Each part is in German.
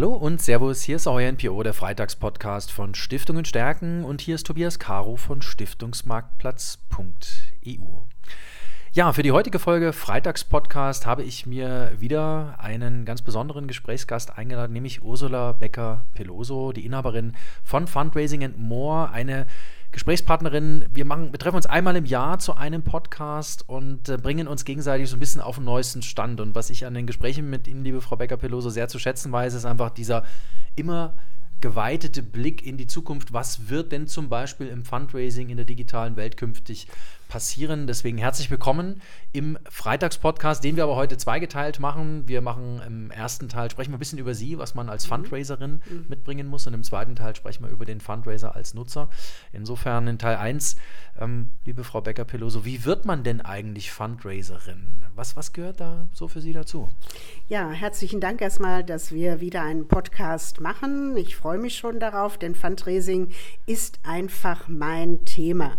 Hallo und Servus, hier ist euer NPO, der Freitagspodcast von Stiftungen stärken und hier ist Tobias Caro von Stiftungsmarktplatz.eu. Ja, für die heutige Folge Freitagspodcast habe ich mir wieder einen ganz besonderen Gesprächsgast eingeladen, nämlich Ursula Becker-Peloso, die Inhaberin von Fundraising and More, eine Gesprächspartnerin. Wir, machen, wir treffen uns einmal im Jahr zu einem Podcast und äh, bringen uns gegenseitig so ein bisschen auf den neuesten Stand. Und was ich an den Gesprächen mit Ihnen, liebe Frau Becker-Peloso, sehr zu schätzen weiß, ist einfach dieser immer geweitete Blick in die Zukunft. Was wird denn zum Beispiel im Fundraising in der digitalen Welt künftig passieren? Deswegen herzlich willkommen im Freitagspodcast, den wir aber heute zweigeteilt machen. Wir machen im ersten Teil, sprechen wir ein bisschen über Sie, was man als mhm. Fundraiserin mhm. mitbringen muss. Und im zweiten Teil sprechen wir über den Fundraiser als Nutzer. Insofern in Teil 1, ähm, liebe Frau Becker-Peloso, wie wird man denn eigentlich Fundraiserin? Was, was gehört da so für Sie dazu? Ja, herzlichen Dank erstmal, dass wir wieder einen Podcast machen. Ich freue mich schon darauf, denn Fundraising ist einfach mein Thema.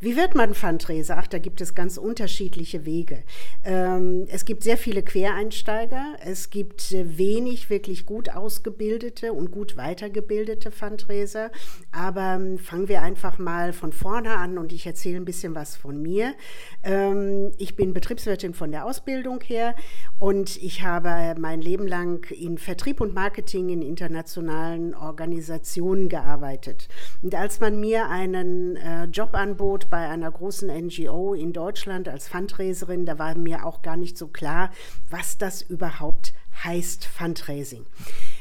Wie wird man Fundraiser? Ach, da gibt es ganz unterschiedliche Wege. Ähm, es gibt sehr viele Quereinsteiger. Es gibt wenig wirklich gut ausgebildete und gut weitergebildete Fundraiser. Aber ähm, fangen wir einfach mal von vorne an und ich erzähle ein bisschen was von mir. Ähm, ich bin Betriebswirtin von der Ausbildung her und ich habe mein Leben lang in Vertrieb und Marketing in internationalen Organisationen gearbeitet. Und als man mir einen äh, Job anbot bei einer großen NGO in Deutschland als Fundraiserin, da war mir auch gar nicht so klar, was das überhaupt heißt Fundraising.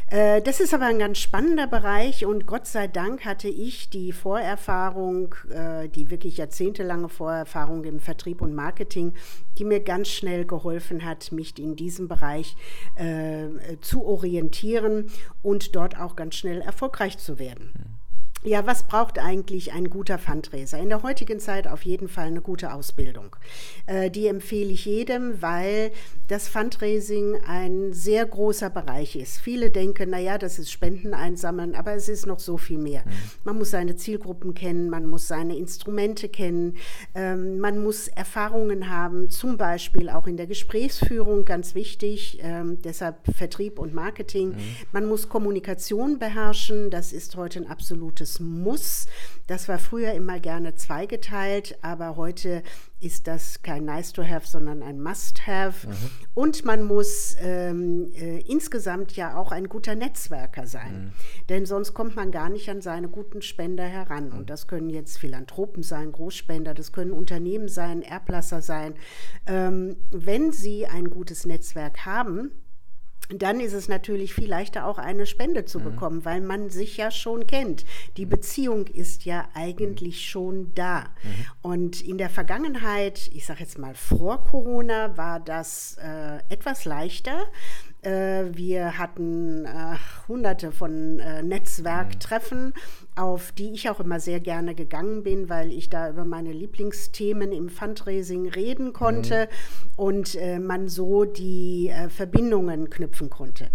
Äh, das ist aber ein ganz spannender Bereich und Gott sei Dank hatte ich die Vorerfahrung, äh, die wirklich jahrzehntelange Vorerfahrung im Vertrieb und Marketing, die mir ganz schnell geholfen hat, mich in diesem Bereich äh, zu orientieren und dort auch ganz schnell erfolgreich zu werden. Ja, was braucht eigentlich ein guter Fundraiser? In der heutigen Zeit auf jeden Fall eine gute Ausbildung. Äh, die empfehle ich jedem, weil das Fundraising ein sehr großer Bereich ist. Viele denken, naja, das ist Spenden einsammeln, aber es ist noch so viel mehr. Mhm. Man muss seine Zielgruppen kennen, man muss seine Instrumente kennen, ähm, man muss Erfahrungen haben, zum Beispiel auch in der Gesprächsführung, ganz wichtig, ähm, deshalb Vertrieb und Marketing. Mhm. Man muss Kommunikation beherrschen, das ist heute ein absolutes muss. Das war früher immer gerne zweigeteilt, aber heute ist das kein Nice to have, sondern ein Must have. Mhm. Und man muss ähm, äh, insgesamt ja auch ein guter Netzwerker sein, mhm. denn sonst kommt man gar nicht an seine guten Spender heran. Mhm. Und das können jetzt Philanthropen sein, Großspender, das können Unternehmen sein, Erblasser sein. Ähm, wenn Sie ein gutes Netzwerk haben, dann ist es natürlich viel leichter, auch eine Spende zu mhm. bekommen, weil man sich ja schon kennt. Die mhm. Beziehung ist ja eigentlich mhm. schon da. Mhm. Und in der Vergangenheit, ich sage jetzt mal vor Corona, war das äh, etwas leichter. Äh, wir hatten äh, hunderte von äh, Netzwerktreffen, auf die ich auch immer sehr gerne gegangen bin, weil ich da über meine Lieblingsthemen im Fundraising reden konnte mhm. und äh, man so die äh, Verbindungen knüpfen konnte.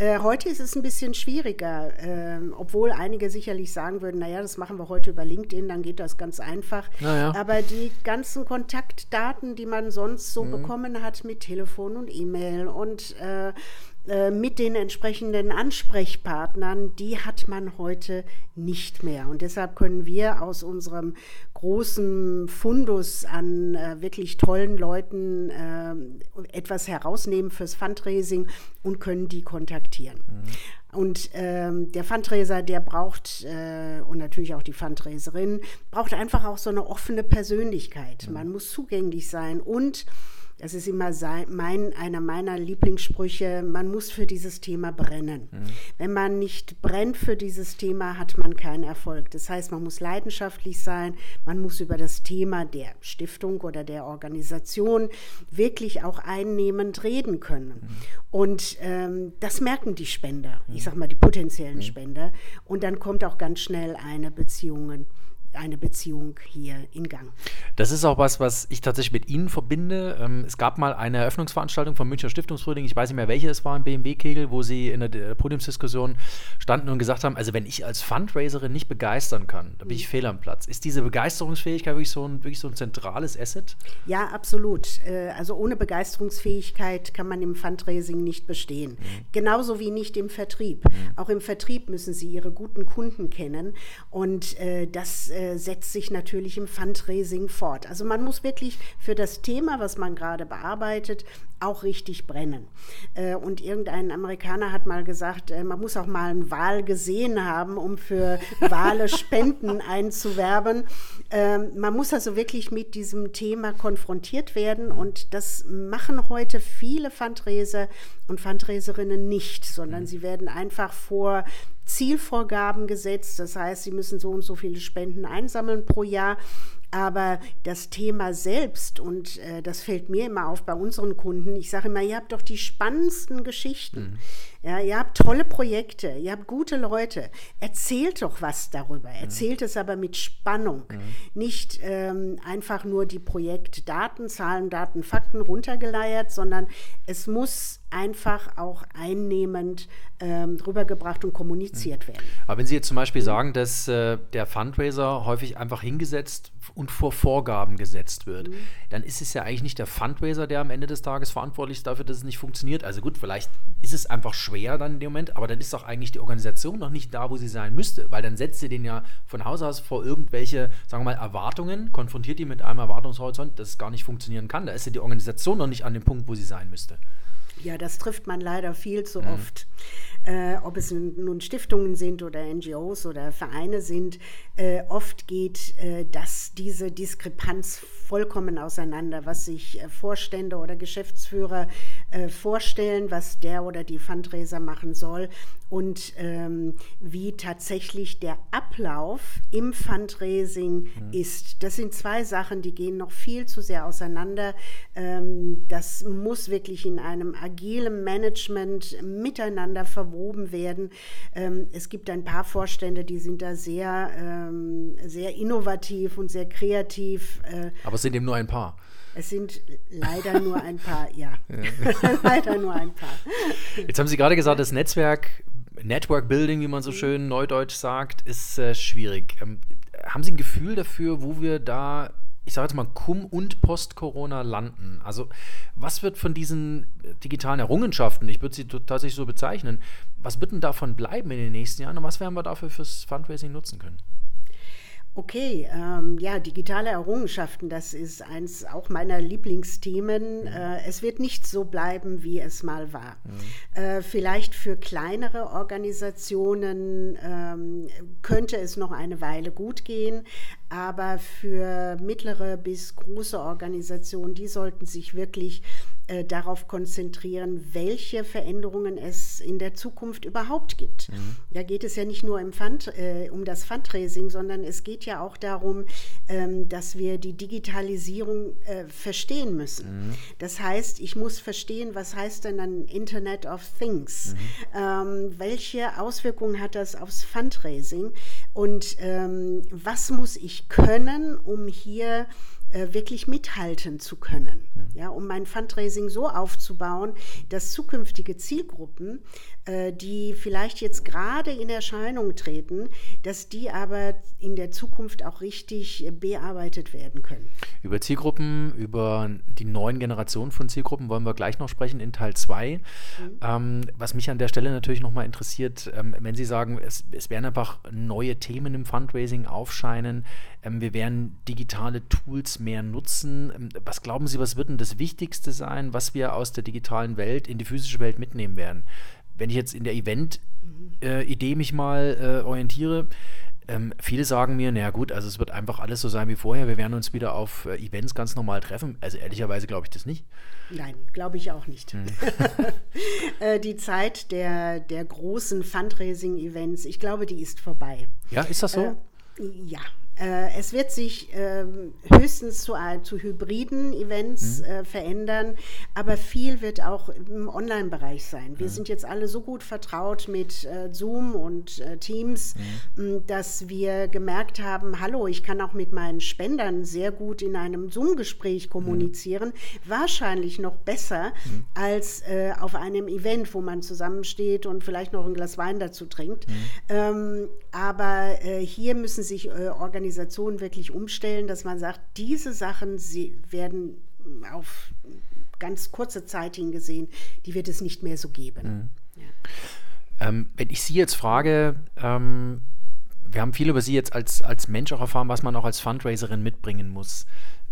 Äh, heute ist es ein bisschen schwieriger, äh, obwohl einige sicherlich sagen würden, naja, das machen wir heute über LinkedIn, dann geht das ganz einfach. Naja. Aber die ganzen Kontaktdaten, die man sonst so mhm. bekommen hat mit Telefon und E-Mail und äh, äh, mit den entsprechenden Ansprechpartnern, die hat man heute nicht mehr. Und deshalb können wir aus unserem großen Fundus an äh, wirklich tollen Leuten äh, etwas herausnehmen fürs Fundraising und können die kontaktieren. Mhm. Und ähm, der Fundraiser, der braucht, äh, und natürlich auch die Fundraiserin, braucht einfach auch so eine offene Persönlichkeit. Mhm. Man muss zugänglich sein und das ist immer sein, mein, einer meiner Lieblingssprüche, man muss für dieses Thema brennen. Mhm. Wenn man nicht brennt für dieses Thema, hat man keinen Erfolg. Das heißt, man muss leidenschaftlich sein, man muss über das Thema der Stiftung oder der Organisation wirklich auch einnehmend reden können. Mhm. Und ähm, das merken die Spender, ich mhm. sage mal die potenziellen mhm. Spender. Und dann kommt auch ganz schnell eine Beziehung eine Beziehung hier in Gang. Das ist auch was, was ich tatsächlich mit Ihnen verbinde. Ähm, es gab mal eine Eröffnungsveranstaltung vom Münchner Stiftungsfrühling, ich weiß nicht mehr welche es war im BMW-Kegel, wo Sie in der Podiumsdiskussion standen und gesagt haben, also wenn ich als Fundraiserin nicht begeistern kann, dann bin ich mhm. fehl am Platz. Ist diese Begeisterungsfähigkeit wirklich so ein, wirklich so ein zentrales Asset? Ja, absolut. Äh, also ohne Begeisterungsfähigkeit kann man im Fundraising nicht bestehen. Mhm. Genauso wie nicht im Vertrieb. Mhm. Auch im Vertrieb müssen Sie Ihre guten Kunden kennen und äh, das äh, setzt sich natürlich im Fundraising fort. Also man muss wirklich für das Thema, was man gerade bearbeitet, auch richtig brennen. Äh, und irgendein Amerikaner hat mal gesagt, äh, man muss auch mal einen Wal gesehen haben, um für Wale Spenden einzuwerben. Ähm, man muss also wirklich mit diesem Thema konfrontiert werden und das machen heute viele Fundraiser und Fundraiserinnen nicht, sondern mhm. sie werden einfach vor Zielvorgaben gesetzt. Das heißt, sie müssen so und so viele Spenden einsammeln pro Jahr. Aber das Thema selbst, und äh, das fällt mir immer auf bei unseren Kunden, ich sage immer, ihr habt doch die spannendsten Geschichten. Mhm. Ja, ihr habt tolle Projekte, ihr habt gute Leute. Erzählt doch was darüber. Mhm. Erzählt es aber mit Spannung. Mhm. Nicht ähm, einfach nur die Projektdaten, Zahlen, Daten, Fakten runtergeleiert, sondern es muss einfach auch einnehmend ähm, rübergebracht und kommuniziert mhm. werden. Aber wenn Sie jetzt zum Beispiel sagen, dass äh, der Fundraiser häufig einfach hingesetzt und vor Vorgaben gesetzt wird, mhm. dann ist es ja eigentlich nicht der Fundraiser, der am Ende des Tages verantwortlich ist dafür, dass es nicht funktioniert. Also gut, vielleicht ist es einfach schwer dann in dem Moment, aber dann ist doch eigentlich die Organisation noch nicht da, wo sie sein müsste, weil dann setzt sie den ja von Haus aus vor irgendwelche, sagen wir mal, Erwartungen, konfrontiert die mit einem Erwartungshorizont, dass es gar nicht funktionieren kann. Da ist ja die Organisation noch nicht an dem Punkt, wo sie sein müsste. Ja, das trifft man leider viel zu mhm. oft. Äh, ob es nun Stiftungen sind oder NGOs oder Vereine sind, äh, oft geht äh, das, diese Diskrepanz vollkommen auseinander, was sich äh, Vorstände oder Geschäftsführer äh, vorstellen, was der oder die Fundraiser machen soll und ähm, wie tatsächlich der Ablauf im Fundraising mhm. ist. Das sind zwei Sachen, die gehen noch viel zu sehr auseinander. Ähm, das muss wirklich in einem agilen Management miteinander verwoben werden. Ähm, es gibt ein paar Vorstände, die sind da sehr, ähm, sehr innovativ und sehr kreativ. Äh, Aber es sind eben nur ein paar. Es sind leider nur ein paar, ja. ja. leider nur ein paar. Jetzt haben Sie gerade gesagt, das Netzwerk Network Building, wie man so schön neudeutsch sagt, ist äh, schwierig. Ähm, haben Sie ein Gefühl dafür, wo wir da, ich sage jetzt mal, cum und post-Corona landen? Also, was wird von diesen digitalen Errungenschaften, ich würde sie tatsächlich so bezeichnen, was wird denn davon bleiben in den nächsten Jahren und was werden wir dafür fürs Fundraising nutzen können? Okay, ähm, ja, digitale Errungenschaften, das ist eins auch meiner Lieblingsthemen. Mhm. Äh, es wird nicht so bleiben, wie es mal war. Mhm. Äh, vielleicht für kleinere Organisationen ähm, könnte es noch eine Weile gut gehen, aber für mittlere bis große Organisationen, die sollten sich wirklich äh, darauf konzentrieren, welche Veränderungen es in der Zukunft überhaupt gibt. Mhm. Da geht es ja nicht nur Fund, äh, um das Fundraising, sondern es geht ja auch darum, ähm, dass wir die Digitalisierung äh, verstehen müssen. Mhm. Das heißt, ich muss verstehen, was heißt denn ein Internet of Things? Mhm. Ähm, welche Auswirkungen hat das aufs Fundraising? Und ähm, was muss ich können, um hier äh, wirklich mithalten zu können. Mhm. Ja, um mein Fundraising so aufzubauen, dass zukünftige Zielgruppen, die vielleicht jetzt gerade in Erscheinung treten, dass die aber in der Zukunft auch richtig bearbeitet werden können. Über Zielgruppen, über die neuen Generationen von Zielgruppen wollen wir gleich noch sprechen in Teil 2. Mhm. Ähm, was mich an der Stelle natürlich nochmal interessiert, ähm, wenn Sie sagen, es, es werden einfach neue Themen im Fundraising aufscheinen, ähm, wir werden digitale Tools mehr nutzen. Ähm, was glauben Sie, was wird denn das Wichtigste sein, was wir aus der digitalen Welt in die physische Welt mitnehmen werden? Wenn ich jetzt in der Event-Idee äh, mich mal äh, orientiere, ähm, viele sagen mir, naja gut, also es wird einfach alles so sein wie vorher. Wir werden uns wieder auf äh, Events ganz normal treffen. Also ehrlicherweise glaube ich das nicht. Nein, glaube ich auch nicht. Hm. Äh, die Zeit der, der großen Fundraising-Events, ich glaube, die ist vorbei. Ja, ist das so? Äh, ja, es wird sich äh, höchstens zu, zu hybriden Events mhm. äh, verändern, aber viel wird auch im Online-Bereich sein. Wir mhm. sind jetzt alle so gut vertraut mit äh, Zoom und äh, Teams, mhm. dass wir gemerkt haben, hallo, ich kann auch mit meinen Spendern sehr gut in einem Zoom-Gespräch mhm. kommunizieren, wahrscheinlich noch besser mhm. als äh, auf einem Event, wo man zusammensteht und vielleicht noch ein Glas Wein dazu trinkt. Mhm. Ähm, aber hier müssen sich Organisationen Organisationen wirklich umstellen, dass man sagt, diese Sachen werden auf ganz kurze Zeit hingesehen, die wird es nicht mehr so geben. Mhm. Ja. Ähm, wenn ich Sie jetzt frage, ähm, wir haben viel über Sie jetzt als, als Mensch auch erfahren, was man auch als Fundraiserin mitbringen muss.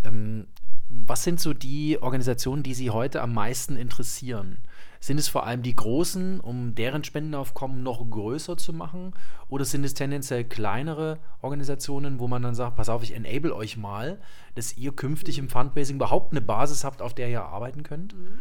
Ähm, was sind so die Organisationen, die Sie heute am meisten interessieren? Sind es vor allem die großen, um deren Spendenaufkommen noch größer zu machen? Oder sind es tendenziell kleinere Organisationen, wo man dann sagt, pass auf, ich enable euch mal, dass ihr künftig im Fundraising überhaupt eine Basis habt, auf der ihr arbeiten könnt? Mhm.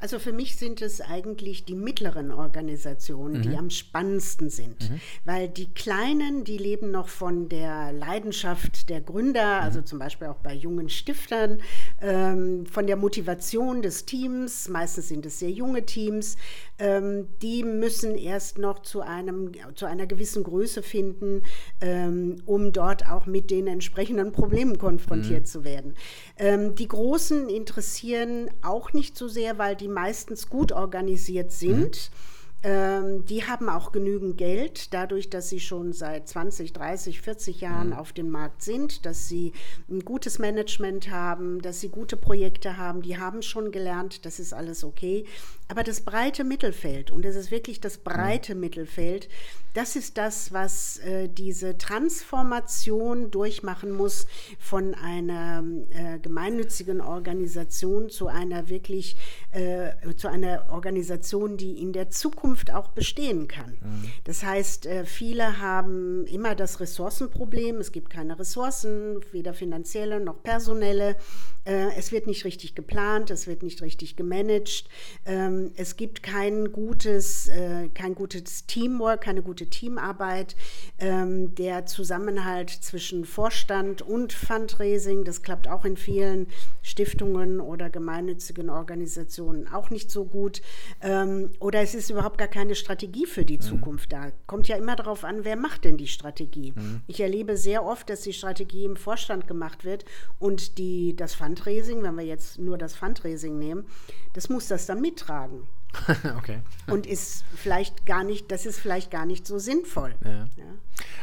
Also für mich sind es eigentlich die mittleren Organisationen, mhm. die am spannendsten sind, mhm. weil die kleinen, die leben noch von der Leidenschaft der Gründer, mhm. also zum Beispiel auch bei jungen Stiftern, ähm, von der Motivation des Teams, meistens sind es sehr junge Teams, ähm, die müssen erst noch zu, einem, zu einer gewissen Größe finden, ähm, um dort auch mit den entsprechenden Problemen konfrontiert mhm. zu werden. Ähm, die Großen interessieren auch nicht so sehr, weil die meistens gut organisiert sind. Mhm. Ähm, die haben auch genügend Geld, dadurch, dass sie schon seit 20, 30, 40 Jahren mhm. auf dem Markt sind, dass sie ein gutes Management haben, dass sie gute Projekte haben. Die haben schon gelernt, das ist alles okay. Aber das breite Mittelfeld, und es ist wirklich das breite mhm. Mittelfeld, das ist das, was äh, diese Transformation durchmachen muss von einer äh, gemeinnützigen Organisation zu einer wirklich, äh, zu einer Organisation, die in der Zukunft auch bestehen kann. Mhm. Das heißt, äh, viele haben immer das Ressourcenproblem. Es gibt keine Ressourcen, weder finanzielle noch personelle. Äh, es wird nicht richtig geplant, es wird nicht richtig gemanagt. Ähm, es gibt kein gutes, äh, kein gutes Teamwork, keine gute Teamarbeit. Ähm, der Zusammenhalt zwischen Vorstand und Fundraising, das klappt auch in vielen Stiftungen oder gemeinnützigen Organisationen auch nicht so gut. Ähm, oder es ist überhaupt gar keine Strategie für die mhm. Zukunft da. Kommt ja immer darauf an, wer macht denn die Strategie. Mhm. Ich erlebe sehr oft, dass die Strategie im Vorstand gemacht wird und die, das Fundraising, wenn wir jetzt nur das Fundraising nehmen, das muss das dann mittragen. okay. Und ist vielleicht gar nicht, das ist vielleicht gar nicht so sinnvoll. Ja. Ja.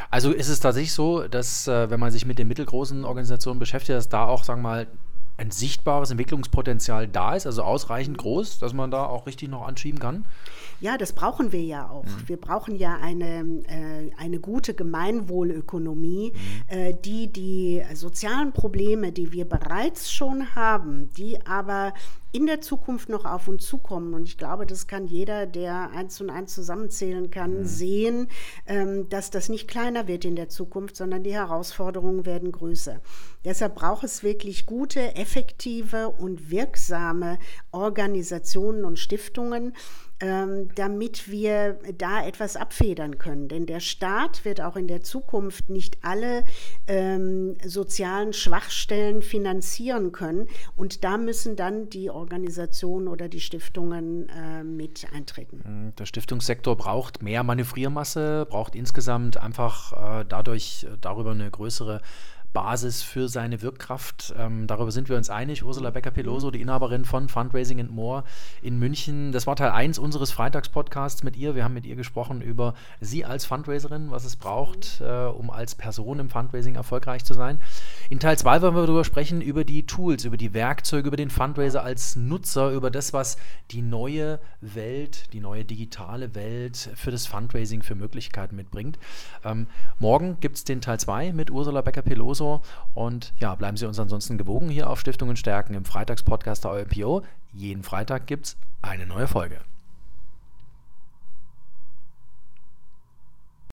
Also ist es tatsächlich so, dass äh, wenn man sich mit den mittelgroßen Organisationen beschäftigt, dass da auch, sagen wir mal, ein sichtbares Entwicklungspotenzial da ist, also ausreichend groß, dass man da auch richtig noch anschieben kann? Ja, das brauchen wir ja auch. Mhm. Wir brauchen ja eine, äh, eine gute Gemeinwohlökonomie, mhm. äh, die die sozialen Probleme, die wir bereits schon haben, die aber in der Zukunft noch auf uns zukommen. Und ich glaube, das kann jeder, der eins und eins zusammenzählen kann, mhm. sehen, ähm, dass das nicht kleiner wird in der Zukunft, sondern die Herausforderungen werden größer. Deshalb braucht es wirklich gute, effektive und wirksame Organisationen und Stiftungen, damit wir da etwas abfedern können. Denn der Staat wird auch in der Zukunft nicht alle ähm, sozialen Schwachstellen finanzieren können. Und da müssen dann die Organisationen oder die Stiftungen äh, mit eintreten. Mhm, der Stiftungssektor braucht mehr Manövriermasse, braucht insgesamt einfach äh, dadurch äh, darüber eine größere Basis für seine Wirkkraft. Ähm, darüber sind wir uns einig. Ursula Becker-Peloso, die Inhaberin von Fundraising and More in München. Das war Teil 1 unseres Freitagspodcasts mit ihr. Wir haben mit ihr gesprochen über sie als Fundraiserin, was es braucht, äh, um als Person im Fundraising erfolgreich zu sein. In Teil 2 wollen wir darüber sprechen, über die Tools, über die Werkzeuge, über den Fundraiser als Nutzer, über das, was die neue Welt, die neue digitale Welt für das Fundraising für Möglichkeiten mitbringt. Ähm, morgen gibt es den Teil 2 mit Ursula Becker-Peloso und ja, bleiben Sie uns ansonsten gewogen hier auf Stiftungen stärken im Freitagspodcast der OLPO. Jeden Freitag gibt es eine neue Folge.